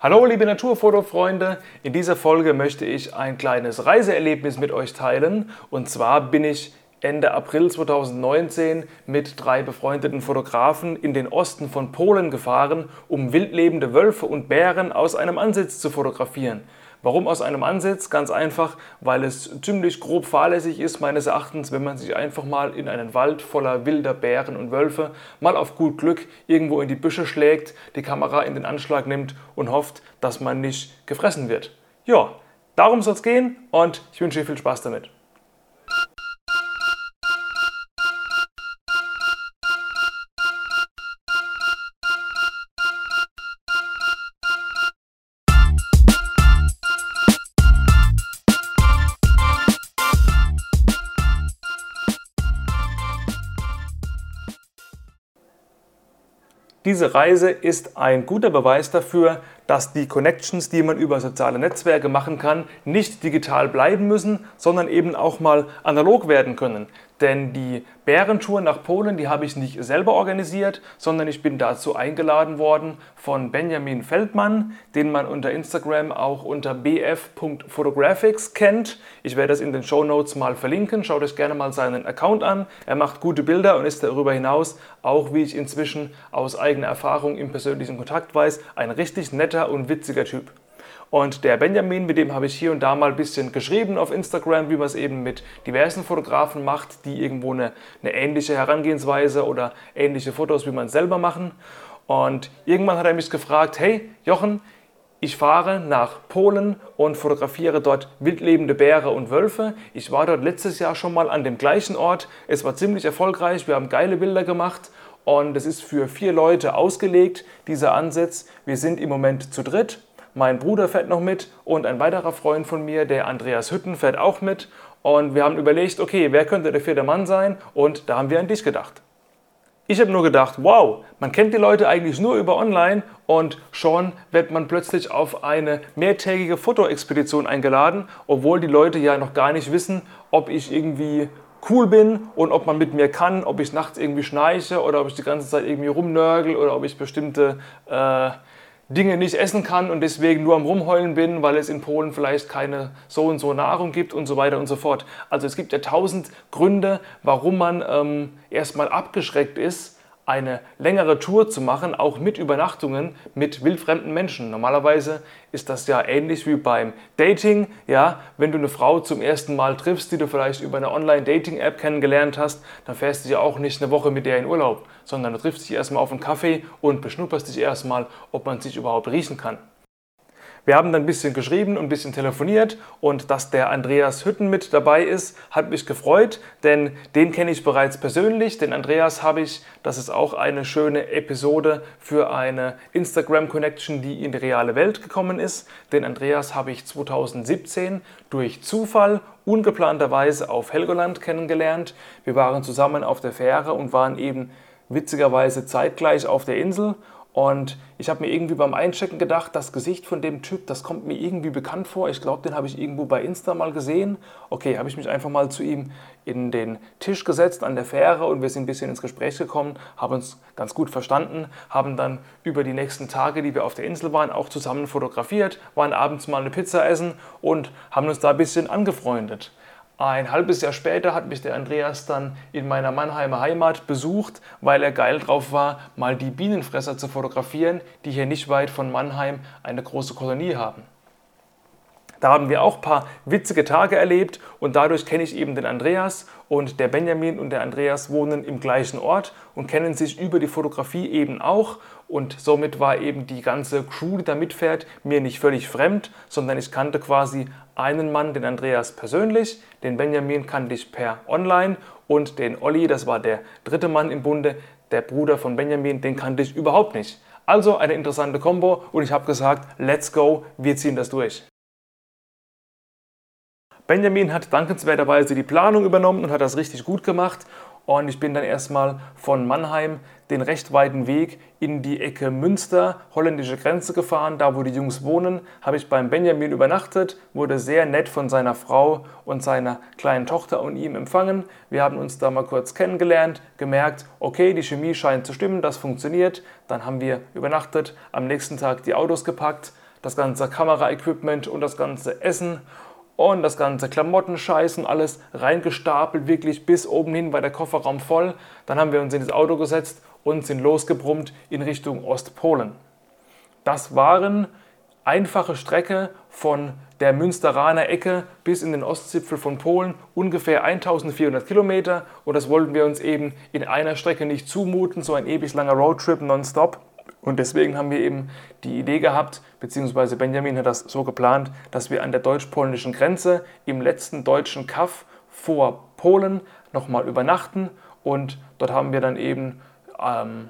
Hallo liebe Naturfotofreunde, in dieser Folge möchte ich ein kleines Reiseerlebnis mit euch teilen. Und zwar bin ich Ende April 2019 mit drei befreundeten Fotografen in den Osten von Polen gefahren, um wildlebende Wölfe und Bären aus einem Ansitz zu fotografieren. Warum aus einem Ansitz? Ganz einfach, weil es ziemlich grob fahrlässig ist, meines Erachtens, wenn man sich einfach mal in einen Wald voller wilder Bären und Wölfe mal auf gut Glück irgendwo in die Büsche schlägt, die Kamera in den Anschlag nimmt und hofft, dass man nicht gefressen wird. Ja, darum soll es gehen und ich wünsche euch viel Spaß damit. Diese Reise ist ein guter Beweis dafür, dass die Connections, die man über soziale Netzwerke machen kann, nicht digital bleiben müssen, sondern eben auch mal analog werden können. Denn die Bärentour nach Polen, die habe ich nicht selber organisiert, sondern ich bin dazu eingeladen worden von Benjamin Feldmann, den man unter Instagram auch unter bf.photographics kennt. Ich werde das in den Show Notes mal verlinken. Schaut euch gerne mal seinen Account an. Er macht gute Bilder und ist darüber hinaus, auch wie ich inzwischen aus eigener Erfahrung im persönlichen Kontakt weiß, ein richtig netter und witziger Typ. Und der Benjamin, mit dem habe ich hier und da mal ein bisschen geschrieben auf Instagram, wie man es eben mit diversen Fotografen macht, die irgendwo eine, eine ähnliche Herangehensweise oder ähnliche Fotos wie man selber machen. Und irgendwann hat er mich gefragt, hey Jochen, ich fahre nach Polen und fotografiere dort wildlebende Bäre und Wölfe. Ich war dort letztes Jahr schon mal an dem gleichen Ort. Es war ziemlich erfolgreich. Wir haben geile Bilder gemacht und es ist für vier Leute ausgelegt, dieser Ansatz. Wir sind im Moment zu dritt mein Bruder fährt noch mit und ein weiterer Freund von mir, der Andreas Hütten, fährt auch mit. Und wir haben überlegt, okay, wer könnte der vierte Mann sein? Und da haben wir an dich gedacht. Ich habe nur gedacht, wow, man kennt die Leute eigentlich nur über online und schon wird man plötzlich auf eine mehrtägige Fotoexpedition eingeladen, obwohl die Leute ja noch gar nicht wissen, ob ich irgendwie cool bin und ob man mit mir kann, ob ich nachts irgendwie schnarche oder ob ich die ganze Zeit irgendwie rumnörgel oder ob ich bestimmte äh, Dinge nicht essen kann und deswegen nur am Rumheulen bin, weil es in Polen vielleicht keine so und so Nahrung gibt und so weiter und so fort. Also es gibt ja tausend Gründe, warum man ähm, erstmal abgeschreckt ist, eine längere Tour zu machen, auch mit Übernachtungen mit wildfremden Menschen. Normalerweise ist das ja ähnlich wie beim Dating. Ja, wenn du eine Frau zum ersten Mal triffst, die du vielleicht über eine Online-Dating-App kennengelernt hast, dann fährst du ja auch nicht eine Woche mit der in Urlaub, sondern du triffst dich erstmal auf einen Kaffee und beschnupperst dich erstmal, ob man sich überhaupt riechen kann. Wir haben dann ein bisschen geschrieben und ein bisschen telefoniert und dass der Andreas Hütten mit dabei ist, hat mich gefreut, denn den kenne ich bereits persönlich. Den Andreas habe ich, das ist auch eine schöne Episode für eine Instagram-Connection, die in die reale Welt gekommen ist. Den Andreas habe ich 2017 durch Zufall ungeplanterweise auf Helgoland kennengelernt. Wir waren zusammen auf der Fähre und waren eben witzigerweise zeitgleich auf der Insel und ich habe mir irgendwie beim Einchecken gedacht, das Gesicht von dem Typ, das kommt mir irgendwie bekannt vor. Ich glaube, den habe ich irgendwo bei Insta mal gesehen. Okay, habe ich mich einfach mal zu ihm in den Tisch gesetzt an der Fähre und wir sind ein bisschen ins Gespräch gekommen, haben uns ganz gut verstanden, haben dann über die nächsten Tage, die wir auf der Insel waren, auch zusammen fotografiert, waren abends mal eine Pizza essen und haben uns da ein bisschen angefreundet. Ein halbes Jahr später hat mich der Andreas dann in meiner Mannheimer Heimat besucht, weil er geil drauf war, mal die Bienenfresser zu fotografieren, die hier nicht weit von Mannheim eine große Kolonie haben. Da haben wir auch ein paar witzige Tage erlebt und dadurch kenne ich eben den Andreas und der Benjamin und der Andreas wohnen im gleichen Ort und kennen sich über die Fotografie eben auch und somit war eben die ganze Crew, die da mitfährt, mir nicht völlig fremd, sondern ich kannte quasi einen Mann, den Andreas persönlich, den Benjamin kannte ich per Online und den Olli, das war der dritte Mann im Bunde, der Bruder von Benjamin, den kannte ich überhaupt nicht. Also eine interessante Kombo und ich habe gesagt, let's go, wir ziehen das durch. Benjamin hat dankenswerterweise die Planung übernommen und hat das richtig gut gemacht. Und ich bin dann erstmal von Mannheim den recht weiten Weg in die Ecke Münster, holländische Grenze gefahren. Da, wo die Jungs wohnen, habe ich beim Benjamin übernachtet, wurde sehr nett von seiner Frau und seiner kleinen Tochter und ihm empfangen. Wir haben uns da mal kurz kennengelernt, gemerkt, okay, die Chemie scheint zu stimmen, das funktioniert. Dann haben wir übernachtet, am nächsten Tag die Autos gepackt, das ganze Kameraequipment und das ganze Essen und das ganze Klamottenscheiß und alles reingestapelt, wirklich bis oben hin war der Kofferraum voll. Dann haben wir uns in das Auto gesetzt und sind losgebrummt in Richtung Ostpolen. Das waren einfache Strecke von der Münsteraner Ecke bis in den Ostzipfel von Polen, ungefähr 1400 Kilometer. Und das wollten wir uns eben in einer Strecke nicht zumuten, so ein ewig langer Roadtrip nonstop. Und deswegen haben wir eben die Idee gehabt, beziehungsweise Benjamin hat das so geplant, dass wir an der deutsch-polnischen Grenze im letzten deutschen Kaff vor Polen nochmal übernachten. Und dort haben wir dann eben, ähm,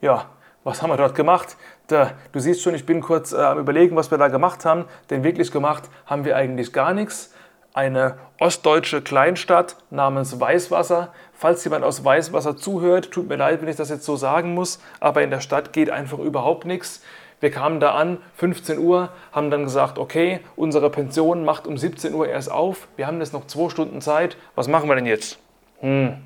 ja, was haben wir dort gemacht? Da, du siehst schon, ich bin kurz äh, am Überlegen, was wir da gemacht haben, denn wirklich gemacht haben wir eigentlich gar nichts eine ostdeutsche Kleinstadt namens Weißwasser. Falls jemand aus Weißwasser zuhört, tut mir leid, wenn ich das jetzt so sagen muss, aber in der Stadt geht einfach überhaupt nichts. Wir kamen da an, 15 Uhr, haben dann gesagt, okay, unsere Pension macht um 17 Uhr erst auf, wir haben jetzt noch zwei Stunden Zeit, was machen wir denn jetzt? Hm,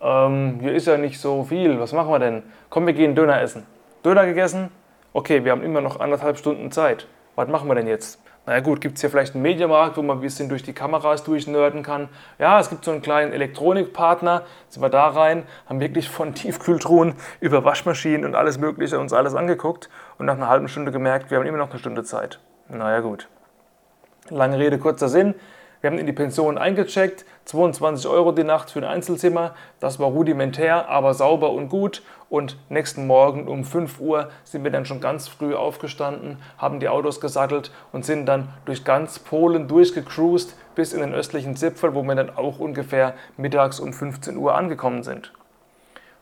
ähm, hier ist ja nicht so viel, was machen wir denn? Komm, wir gehen Döner essen. Döner gegessen, okay, wir haben immer noch anderthalb Stunden Zeit, was machen wir denn jetzt? Naja gut, gibt es hier vielleicht einen Mediamarkt, wo man ein bisschen durch die Kameras durchnörden kann. Ja, es gibt so einen kleinen Elektronikpartner, sind wir da rein, haben wirklich von Tiefkühltruhen über Waschmaschinen und alles mögliche uns alles angeguckt und nach einer halben Stunde gemerkt, wir haben immer noch eine Stunde Zeit. Naja gut. Lange Rede, kurzer Sinn. Wir haben in die Pension eingecheckt, 22 Euro die Nacht für ein Einzelzimmer. Das war rudimentär, aber sauber und gut. Und nächsten Morgen um 5 Uhr sind wir dann schon ganz früh aufgestanden, haben die Autos gesattelt und sind dann durch ganz Polen durchgecruised bis in den östlichen Zipfel, wo wir dann auch ungefähr mittags um 15 Uhr angekommen sind.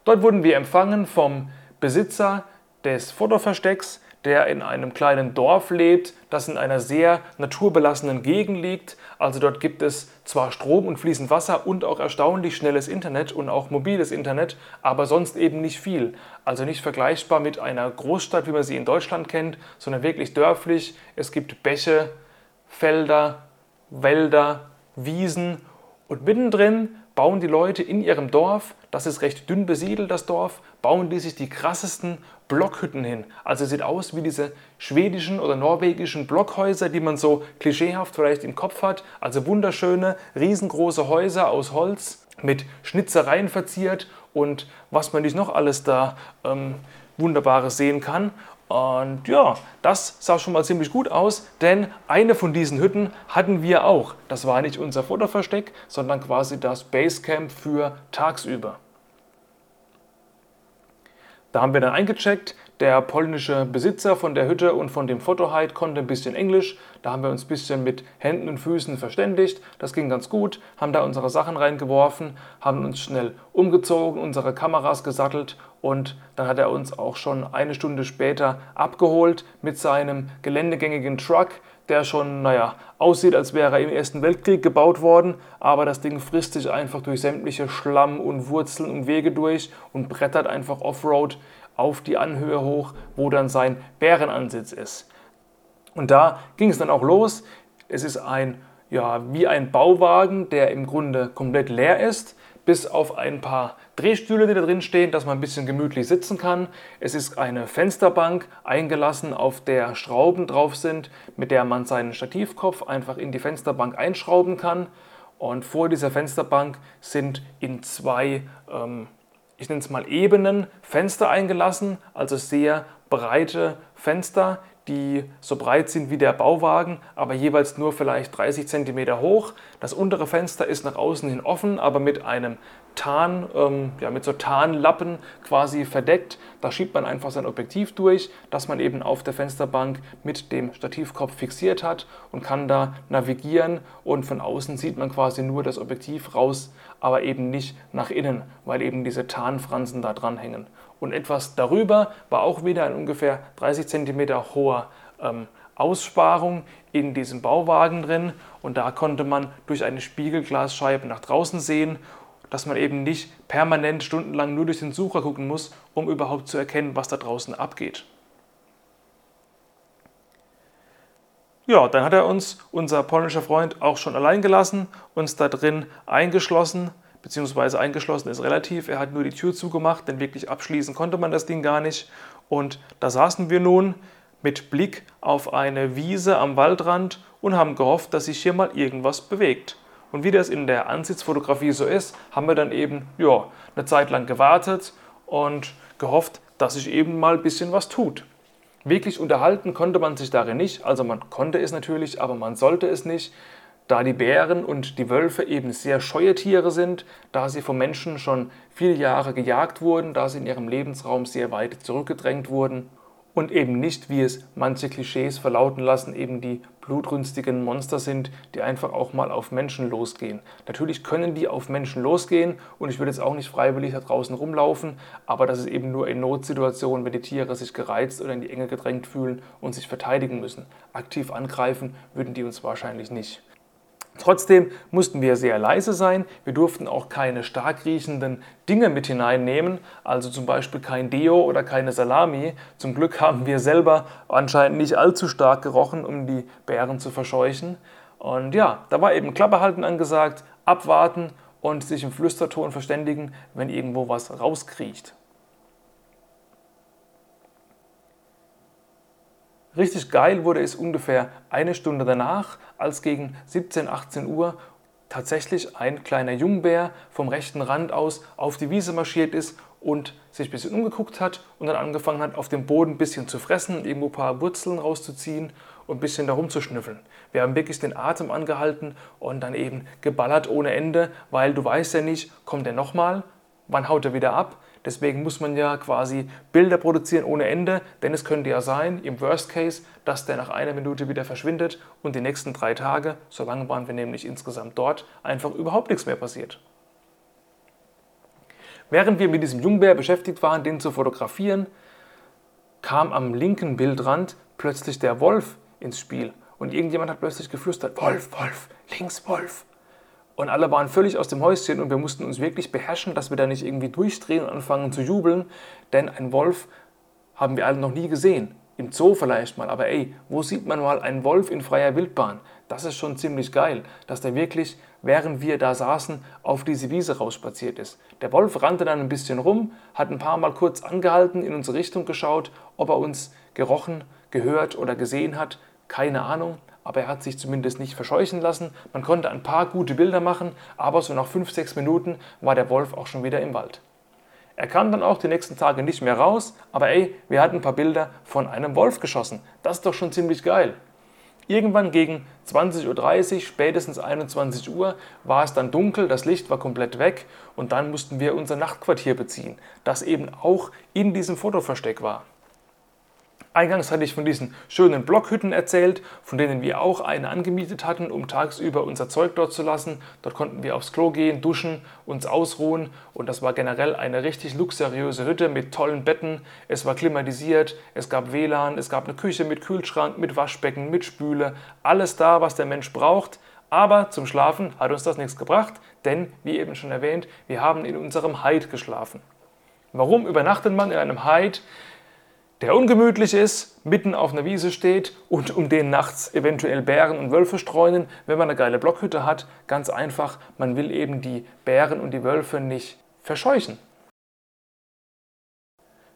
Dort wurden wir empfangen vom Besitzer des Fotoverstecks, der in einem kleinen Dorf lebt, das in einer sehr naturbelassenen Gegend liegt. Also dort gibt es zwar Strom und fließend Wasser und auch erstaunlich schnelles Internet und auch mobiles Internet, aber sonst eben nicht viel. Also nicht vergleichbar mit einer Großstadt, wie man sie in Deutschland kennt, sondern wirklich dörflich. Es gibt Bäche, Felder, Wälder, Wiesen und mittendrin bauen die Leute in ihrem Dorf, das ist recht dünn besiedelt, das Dorf, bauen die sich die krassesten Blockhütten hin. Also sieht aus wie diese schwedischen oder norwegischen Blockhäuser, die man so klischeehaft vielleicht im Kopf hat. Also wunderschöne, riesengroße Häuser aus Holz mit Schnitzereien verziert und was man nicht noch alles da ähm, Wunderbares sehen kann. Und ja, das sah schon mal ziemlich gut aus, denn eine von diesen Hütten hatten wir auch. Das war nicht unser Futterversteck, sondern quasi das Basecamp für tagsüber. Da haben wir dann eingecheckt. Der polnische Besitzer von der Hütte und von dem Fotohide konnte ein bisschen Englisch. Da haben wir uns ein bisschen mit Händen und Füßen verständigt. Das ging ganz gut. Haben da unsere Sachen reingeworfen, haben uns schnell umgezogen, unsere Kameras gesattelt und dann hat er uns auch schon eine Stunde später abgeholt mit seinem geländegängigen Truck der schon, naja, aussieht, als wäre er im Ersten Weltkrieg gebaut worden, aber das Ding frisst sich einfach durch sämtliche Schlamm und Wurzeln und Wege durch und brettert einfach Offroad auf die Anhöhe hoch, wo dann sein Bärenansitz ist. Und da ging es dann auch los. Es ist ein, ja, wie ein Bauwagen, der im Grunde komplett leer ist bis auf ein paar Drehstühle, die da drin stehen, dass man ein bisschen gemütlich sitzen kann. Es ist eine Fensterbank eingelassen, auf der Schrauben drauf sind, mit der man seinen Stativkopf einfach in die Fensterbank einschrauben kann. Und vor dieser Fensterbank sind in zwei, ähm, ich nenne es mal Ebenen, Fenster eingelassen, also sehr breite Fenster, die so breit sind wie der Bauwagen, aber jeweils nur vielleicht 30 cm hoch. Das untere Fenster ist nach außen hin offen, aber mit einem Tarn, ähm, ja, mit so Tarnlappen quasi verdeckt. Da schiebt man einfach sein Objektiv durch, das man eben auf der Fensterbank mit dem Stativkopf fixiert hat und kann da navigieren und von außen sieht man quasi nur das Objektiv raus, aber eben nicht nach innen, weil eben diese Tarnfransen da dran hängen und etwas darüber war auch wieder ein ungefähr 30 cm hoher ähm, Aussparung in diesem Bauwagen drin und da konnte man durch eine Spiegelglasscheibe nach draußen sehen, dass man eben nicht permanent stundenlang nur durch den Sucher gucken muss, um überhaupt zu erkennen, was da draußen abgeht. Ja, dann hat er uns, unser polnischer Freund, auch schon allein gelassen, uns da drin eingeschlossen beziehungsweise eingeschlossen ist relativ. Er hat nur die Tür zugemacht, denn wirklich abschließen konnte man das Ding gar nicht. Und da saßen wir nun mit Blick auf eine Wiese am Waldrand und haben gehofft, dass sich hier mal irgendwas bewegt. Und wie das in der Ansitzfotografie so ist, haben wir dann eben ja, eine Zeit lang gewartet und gehofft, dass sich eben mal ein bisschen was tut. Wirklich unterhalten konnte man sich darin nicht, also man konnte es natürlich, aber man sollte es nicht, da die Bären und die Wölfe eben sehr scheue Tiere sind, da sie vom Menschen schon viele Jahre gejagt wurden, da sie in ihrem Lebensraum sehr weit zurückgedrängt wurden und eben nicht, wie es manche Klischees verlauten lassen, eben die blutrünstigen Monster sind, die einfach auch mal auf Menschen losgehen. Natürlich können die auf Menschen losgehen und ich würde jetzt auch nicht freiwillig da draußen rumlaufen, aber das ist eben nur in Notsituationen, wenn die Tiere sich gereizt oder in die Enge gedrängt fühlen und sich verteidigen müssen. Aktiv angreifen würden die uns wahrscheinlich nicht. Trotzdem mussten wir sehr leise sein. Wir durften auch keine stark riechenden Dinge mit hineinnehmen, also zum Beispiel kein Deo oder keine Salami. Zum Glück haben wir selber anscheinend nicht allzu stark gerochen, um die Bären zu verscheuchen. Und ja, da war eben Klappe halten angesagt, abwarten und sich im Flüsterton verständigen, wenn irgendwo was rauskriecht. Richtig geil wurde es ungefähr eine Stunde danach, als gegen 17, 18 Uhr tatsächlich ein kleiner Jungbär vom rechten Rand aus auf die Wiese marschiert ist und sich ein bisschen umgeguckt hat und dann angefangen hat, auf dem Boden ein bisschen zu fressen, irgendwo ein paar Wurzeln rauszuziehen und ein bisschen da rumzuschnüffeln. Wir haben wirklich den Atem angehalten und dann eben geballert ohne Ende, weil du weißt ja nicht, kommt er nochmal, wann haut er wieder ab, Deswegen muss man ja quasi Bilder produzieren ohne Ende, denn es könnte ja sein, im Worst Case, dass der nach einer Minute wieder verschwindet und die nächsten drei Tage, so lange waren wir nämlich insgesamt dort, einfach überhaupt nichts mehr passiert. Während wir mit diesem Jungbär beschäftigt waren, den zu fotografieren, kam am linken Bildrand plötzlich der Wolf ins Spiel. Und irgendjemand hat plötzlich geflüstert, Wolf, Wolf, links Wolf. Und alle waren völlig aus dem Häuschen und wir mussten uns wirklich beherrschen, dass wir da nicht irgendwie durchdrehen und anfangen zu jubeln, denn ein Wolf haben wir alle noch nie gesehen. Im Zoo vielleicht mal, aber ey, wo sieht man mal einen Wolf in freier Wildbahn? Das ist schon ziemlich geil, dass der wirklich, während wir da saßen, auf diese Wiese rausspaziert ist. Der Wolf rannte dann ein bisschen rum, hat ein paar Mal kurz angehalten, in unsere Richtung geschaut, ob er uns gerochen, gehört oder gesehen hat, keine Ahnung aber er hat sich zumindest nicht verscheuchen lassen. Man konnte ein paar gute Bilder machen, aber so nach 5, 6 Minuten war der Wolf auch schon wieder im Wald. Er kam dann auch die nächsten Tage nicht mehr raus, aber ey, wir hatten ein paar Bilder von einem Wolf geschossen. Das ist doch schon ziemlich geil. Irgendwann gegen 20.30 Uhr, spätestens 21 Uhr, war es dann dunkel, das Licht war komplett weg und dann mussten wir unser Nachtquartier beziehen, das eben auch in diesem Fotoversteck war. Eingangs hatte ich von diesen schönen Blockhütten erzählt, von denen wir auch eine angemietet hatten, um tagsüber unser Zeug dort zu lassen. Dort konnten wir aufs Klo gehen, duschen, uns ausruhen und das war generell eine richtig luxuriöse Hütte mit tollen Betten. Es war klimatisiert, es gab WLAN, es gab eine Küche mit Kühlschrank, mit Waschbecken, mit Spüle, alles da, was der Mensch braucht. Aber zum Schlafen hat uns das nichts gebracht, denn, wie eben schon erwähnt, wir haben in unserem Hide geschlafen. Warum übernachtet man in einem Hide? Der ungemütlich ist, mitten auf einer Wiese steht und um den nachts eventuell Bären und Wölfe streunen, wenn man eine geile Blockhütte hat. Ganz einfach, man will eben die Bären und die Wölfe nicht verscheuchen.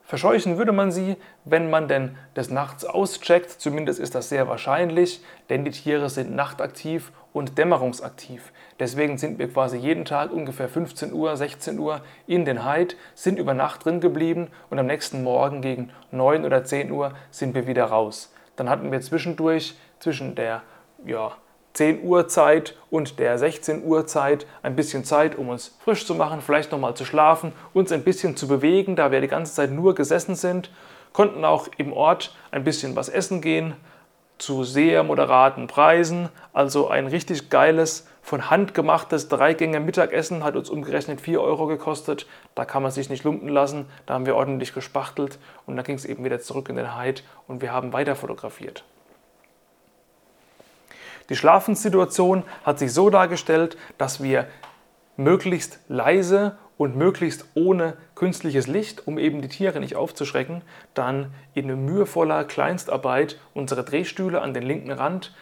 Verscheuchen würde man sie, wenn man denn des Nachts auscheckt, zumindest ist das sehr wahrscheinlich, denn die Tiere sind nachtaktiv und dämmerungsaktiv. Deswegen sind wir quasi jeden Tag ungefähr 15 Uhr, 16 Uhr in den Heid, sind über Nacht drin geblieben und am nächsten Morgen gegen 9 oder 10 Uhr sind wir wieder raus. Dann hatten wir zwischendurch zwischen der ja, 10 Uhr Zeit und der 16 Uhr Zeit ein bisschen Zeit, um uns frisch zu machen, vielleicht nochmal zu schlafen, uns ein bisschen zu bewegen, da wir die ganze Zeit nur gesessen sind, konnten auch im Ort ein bisschen was essen gehen, zu sehr moderaten Preisen. Also ein richtig geiles, von Hand gemachtes Dreigänge Mittagessen hat uns umgerechnet 4 Euro gekostet. Da kann man sich nicht lumpen lassen. Da haben wir ordentlich gespachtelt und dann ging es eben wieder zurück in den Hyde und wir haben weiter fotografiert. Die Schlafenssituation hat sich so dargestellt, dass wir möglichst leise und möglichst ohne künstliches Licht, um eben die Tiere nicht aufzuschrecken, dann in mühevoller Kleinstarbeit unsere Drehstühle an den linken Rand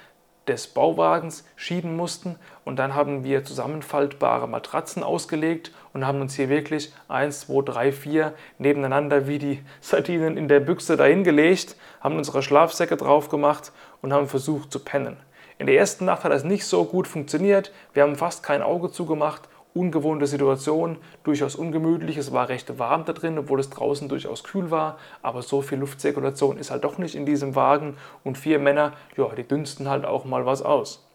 des Bauwagens schieben mussten. Und dann haben wir zusammenfaltbare Matratzen ausgelegt und haben uns hier wirklich 1, 2, 3, 4 nebeneinander wie die Sardinen in der Büchse dahingelegt, haben unsere Schlafsäcke drauf gemacht und haben versucht zu pennen. In der ersten Nacht hat das nicht so gut funktioniert. Wir haben fast kein Auge zugemacht ungewohnte Situation, durchaus ungemütlich. Es war recht warm da drin, obwohl es draußen durchaus kühl war. Aber so viel Luftzirkulation ist halt doch nicht in diesem Wagen. Und vier Männer, ja, die dünsten halt auch mal was aus.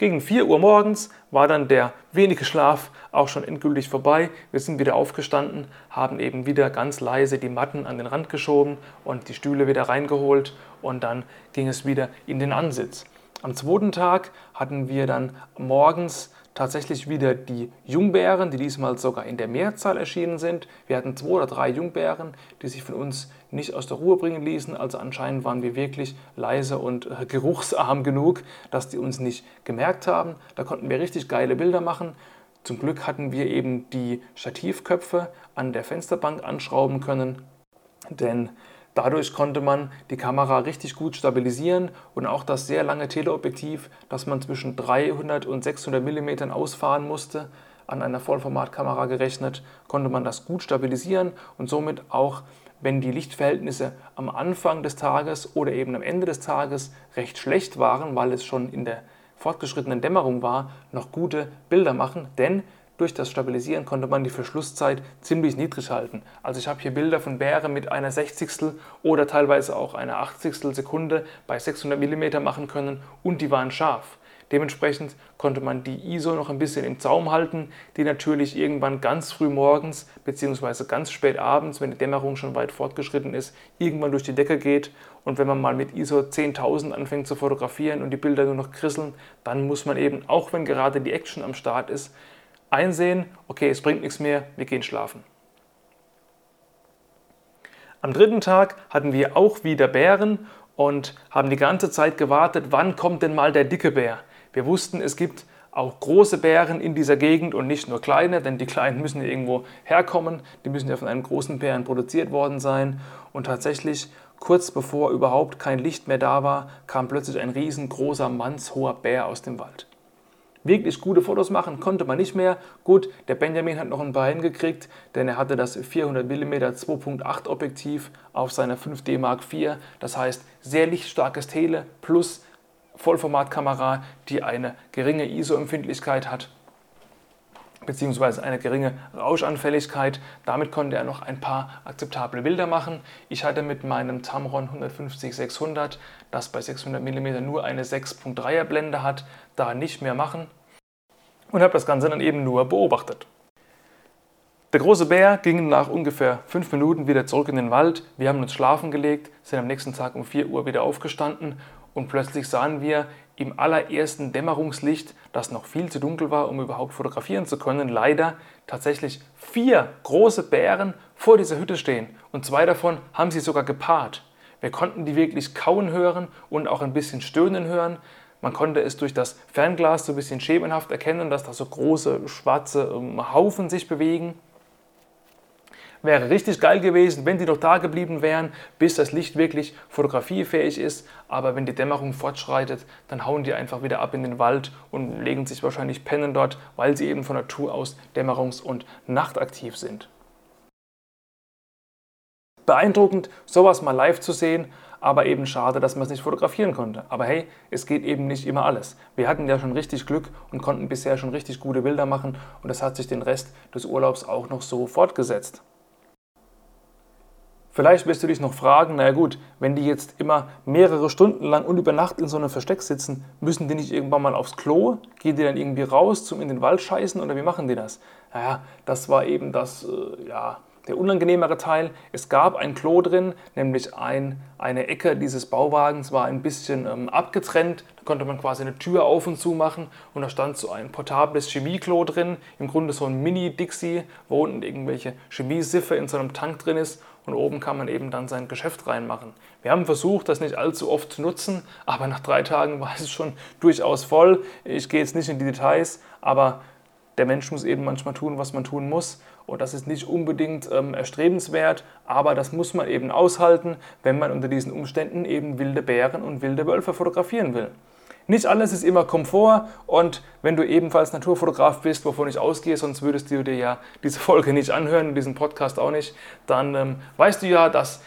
Gegen 4 Uhr morgens war dann der wenige Schlaf auch schon endgültig vorbei. Wir sind wieder aufgestanden, haben eben wieder ganz leise die Matten an den Rand geschoben und die Stühle wieder reingeholt und dann ging es wieder in den Ansitz. Am zweiten Tag hatten wir dann morgens tatsächlich wieder die Jungbären, die diesmal sogar in der Mehrzahl erschienen sind. Wir hatten zwei oder drei Jungbären, die sich von uns nicht aus der Ruhe bringen ließen. Also anscheinend waren wir wirklich leise und äh, geruchsarm genug, dass die uns nicht gemerkt haben. Da konnten wir richtig geile Bilder machen. Zum Glück hatten wir eben die Stativköpfe an der Fensterbank anschrauben können, denn Dadurch konnte man die Kamera richtig gut stabilisieren und auch das sehr lange Teleobjektiv, das man zwischen 300 und 600 mm ausfahren musste, an einer Vollformatkamera gerechnet, konnte man das gut stabilisieren und somit auch, wenn die Lichtverhältnisse am Anfang des Tages oder eben am Ende des Tages recht schlecht waren, weil es schon in der fortgeschrittenen Dämmerung war, noch gute Bilder machen, denn durch das Stabilisieren konnte man die Verschlusszeit ziemlich niedrig halten. Also ich habe hier Bilder von Bären mit einer 60. oder teilweise auch einer 80. Sekunde bei 600 mm machen können und die waren scharf. Dementsprechend konnte man die ISO noch ein bisschen im Zaum halten, die natürlich irgendwann ganz früh morgens bzw. ganz spät abends, wenn die Dämmerung schon weit fortgeschritten ist, irgendwann durch die Decke geht. Und wenn man mal mit ISO 10.000 anfängt zu fotografieren und die Bilder nur noch krisseln, dann muss man eben, auch wenn gerade die Action am Start ist, einsehen, okay, es bringt nichts mehr, wir gehen schlafen. Am dritten Tag hatten wir auch wieder Bären und haben die ganze Zeit gewartet, wann kommt denn mal der dicke Bär. Wir wussten, es gibt auch große Bären in dieser Gegend und nicht nur kleine, denn die kleinen müssen ja irgendwo herkommen, die müssen ja von einem großen Bären produziert worden sein. Und tatsächlich, kurz bevor überhaupt kein Licht mehr da war, kam plötzlich ein riesengroßer, mannshoher Bär aus dem Wald. Wirklich gute Fotos machen konnte man nicht mehr. Gut, der Benjamin hat noch ein paar hingekriegt, denn er hatte das 400 mm 2.8 Objektiv auf seiner 5D Mark IV. Das heißt, sehr lichtstarkes Tele plus Vollformatkamera, die eine geringe ISO-Empfindlichkeit hat beziehungsweise eine geringe Rauschanfälligkeit. Damit konnte er noch ein paar akzeptable Bilder machen. Ich hatte mit meinem Tamron 150-600, das bei 600 mm nur eine 6.3er Blende hat, da nicht mehr machen und habe das Ganze dann eben nur beobachtet. Der große Bär ging nach ungefähr fünf Minuten wieder zurück in den Wald. Wir haben uns schlafen gelegt, sind am nächsten Tag um 4 Uhr wieder aufgestanden und plötzlich sahen wir im allerersten Dämmerungslicht, das noch viel zu dunkel war, um überhaupt fotografieren zu können, leider tatsächlich vier große Bären vor dieser Hütte stehen. Und zwei davon haben sie sogar gepaart. Wir konnten die wirklich kauen hören und auch ein bisschen stöhnen hören. Man konnte es durch das Fernglas so ein bisschen schemenhaft erkennen, dass da so große schwarze ähm, Haufen sich bewegen. Wäre richtig geil gewesen, wenn die noch da geblieben wären, bis das Licht wirklich fotografiefähig ist. Aber wenn die Dämmerung fortschreitet, dann hauen die einfach wieder ab in den Wald und legen sich wahrscheinlich pennen dort, weil sie eben von Natur aus dämmerungs- und nachtaktiv sind. Beeindruckend, sowas mal live zu sehen, aber eben schade, dass man es nicht fotografieren konnte. Aber hey, es geht eben nicht immer alles. Wir hatten ja schon richtig Glück und konnten bisher schon richtig gute Bilder machen und das hat sich den Rest des Urlaubs auch noch so fortgesetzt. Vielleicht wirst du dich noch fragen, naja gut, wenn die jetzt immer mehrere Stunden lang und über Nacht in so einem Versteck sitzen, müssen die nicht irgendwann mal aufs Klo? Gehen die dann irgendwie raus zum in den Wald scheißen oder wie machen die das? Naja, das war eben das, äh, ja, der unangenehmere Teil, es gab ein Klo drin, nämlich ein, eine Ecke dieses Bauwagens war ein bisschen ähm, abgetrennt. Da konnte man quasi eine Tür auf und zu machen und da stand so ein portables Chemieklo drin. Im Grunde so ein Mini-Dixie, wo unten irgendwelche Chemiesiffe in so einem Tank drin ist und oben kann man eben dann sein Geschäft reinmachen. Wir haben versucht, das nicht allzu oft zu nutzen, aber nach drei Tagen war es schon durchaus voll. Ich gehe jetzt nicht in die Details, aber der Mensch muss eben manchmal tun, was man tun muss. Und das ist nicht unbedingt ähm, erstrebenswert, aber das muss man eben aushalten, wenn man unter diesen Umständen eben wilde Bären und wilde Wölfe fotografieren will. Nicht alles ist immer Komfort und wenn du ebenfalls Naturfotograf bist, wovon ich ausgehe, sonst würdest du dir ja diese Folge nicht anhören, diesen Podcast auch nicht, dann ähm, weißt du ja, dass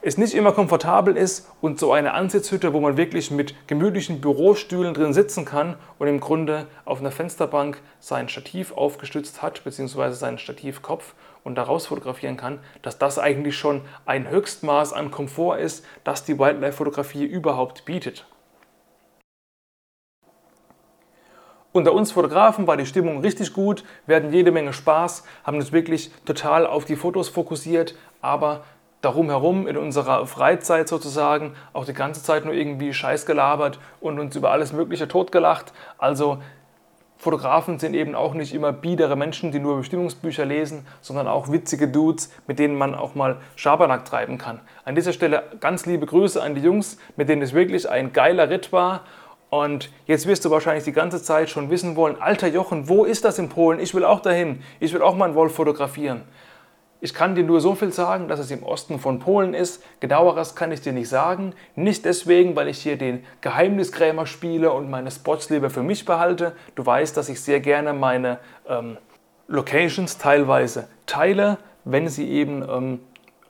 es nicht immer komfortabel ist und so eine Ansitzhütte, wo man wirklich mit gemütlichen Bürostühlen drin sitzen kann und im Grunde auf einer Fensterbank sein Stativ aufgestützt hat, beziehungsweise seinen Stativkopf und daraus fotografieren kann, dass das eigentlich schon ein Höchstmaß an Komfort ist, das die Wildlife-Fotografie überhaupt bietet. Unter uns Fotografen war die Stimmung richtig gut, wir hatten jede Menge Spaß, haben uns wirklich total auf die Fotos fokussiert, aber darum herum in unserer Freizeit sozusagen auch die ganze Zeit nur irgendwie Scheiß gelabert und uns über alles Mögliche totgelacht. Also Fotografen sind eben auch nicht immer biedere Menschen, die nur Bestimmungsbücher lesen, sondern auch witzige Dudes, mit denen man auch mal Schabernack treiben kann. An dieser Stelle ganz liebe Grüße an die Jungs, mit denen es wirklich ein geiler Ritt war. Und jetzt wirst du wahrscheinlich die ganze Zeit schon wissen wollen, alter Jochen, wo ist das in Polen? Ich will auch dahin. Ich will auch mal einen Wolf fotografieren. Ich kann dir nur so viel sagen, dass es im Osten von Polen ist. Genaueres kann ich dir nicht sagen. Nicht deswegen, weil ich hier den Geheimniskrämer spiele und meine Spots lieber für mich behalte. Du weißt, dass ich sehr gerne meine ähm, Locations teilweise teile, wenn sie eben ähm,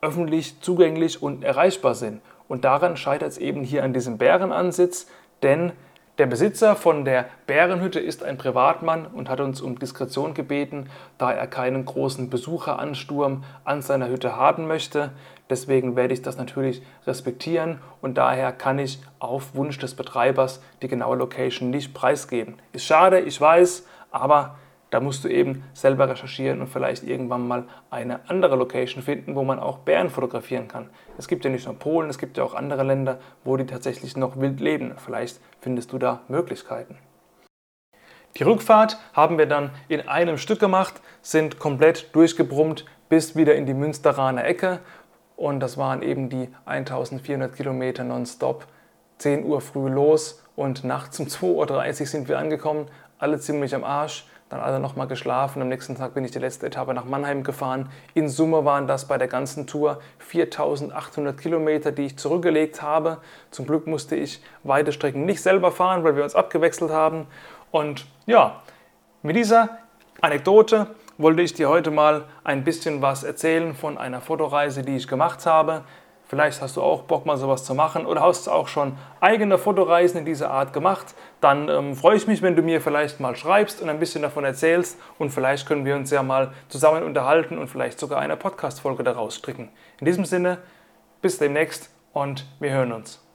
öffentlich zugänglich und erreichbar sind. Und daran scheitert es eben hier an diesem Bärenansitz, denn der Besitzer von der Bärenhütte ist ein Privatmann und hat uns um Diskretion gebeten, da er keinen großen Besucheransturm an seiner Hütte haben möchte. Deswegen werde ich das natürlich respektieren und daher kann ich auf Wunsch des Betreibers die genaue Location nicht preisgeben. Ist schade, ich weiß, aber da musst du eben selber recherchieren und vielleicht irgendwann mal eine andere Location finden, wo man auch Bären fotografieren kann. Es gibt ja nicht nur Polen, es gibt ja auch andere Länder, wo die tatsächlich noch wild leben. Vielleicht findest du da Möglichkeiten. Die Rückfahrt haben wir dann in einem Stück gemacht, sind komplett durchgebrummt bis wieder in die Münsteraner Ecke. Und das waren eben die 1400 Kilometer nonstop. 10 Uhr früh los und nachts um 2.30 Uhr sind wir angekommen, alle ziemlich am Arsch dann alle nochmal geschlafen. Am nächsten Tag bin ich die letzte Etappe nach Mannheim gefahren. In Summe waren das bei der ganzen Tour 4800 Kilometer, die ich zurückgelegt habe. Zum Glück musste ich weite Strecken nicht selber fahren, weil wir uns abgewechselt haben. Und ja, mit dieser Anekdote wollte ich dir heute mal ein bisschen was erzählen von einer Fotoreise, die ich gemacht habe. Vielleicht hast du auch Bock, mal sowas zu machen oder hast du auch schon eigene Fotoreisen in dieser Art gemacht. Dann ähm, freue ich mich, wenn du mir vielleicht mal schreibst und ein bisschen davon erzählst. Und vielleicht können wir uns ja mal zusammen unterhalten und vielleicht sogar eine Podcast-Folge daraus stricken. In diesem Sinne, bis demnächst und wir hören uns.